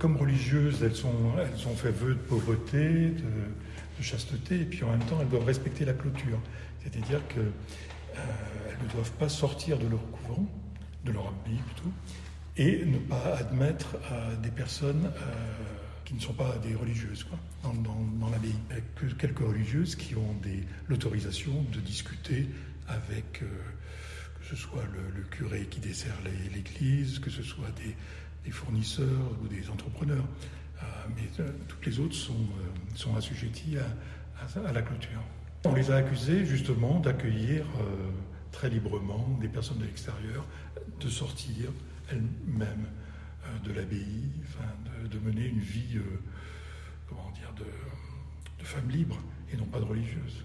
Comme religieuses, elles, ont fait vœu de pauvreté, de, chasteté, et puis en même temps, elles doivent respecter la clôture. C'est-à-dire qu'elles euh, ne doivent pas sortir de leur couvent, de leur abbaye plutôt, et ne pas admettre des personnes euh, qui ne sont pas des religieuses quoi, dans, l'abbaye. Que quelques religieuses qui ont l'autorisation de discuter avec, euh, que ce soit le curé qui dessert l'église, que ce soit des, des, fournisseurs ou des entrepreneurs. Euh, mais euh, toutes les autres sont, euh, sont assujetties à, la clôture. On les a accusées justement d'accueillir très librement des personnes de l'extérieur, de sortir elle-même euh, de l'abbaye, de, mener une vie, comment dire, de, de femme libre et non pas de religieuse.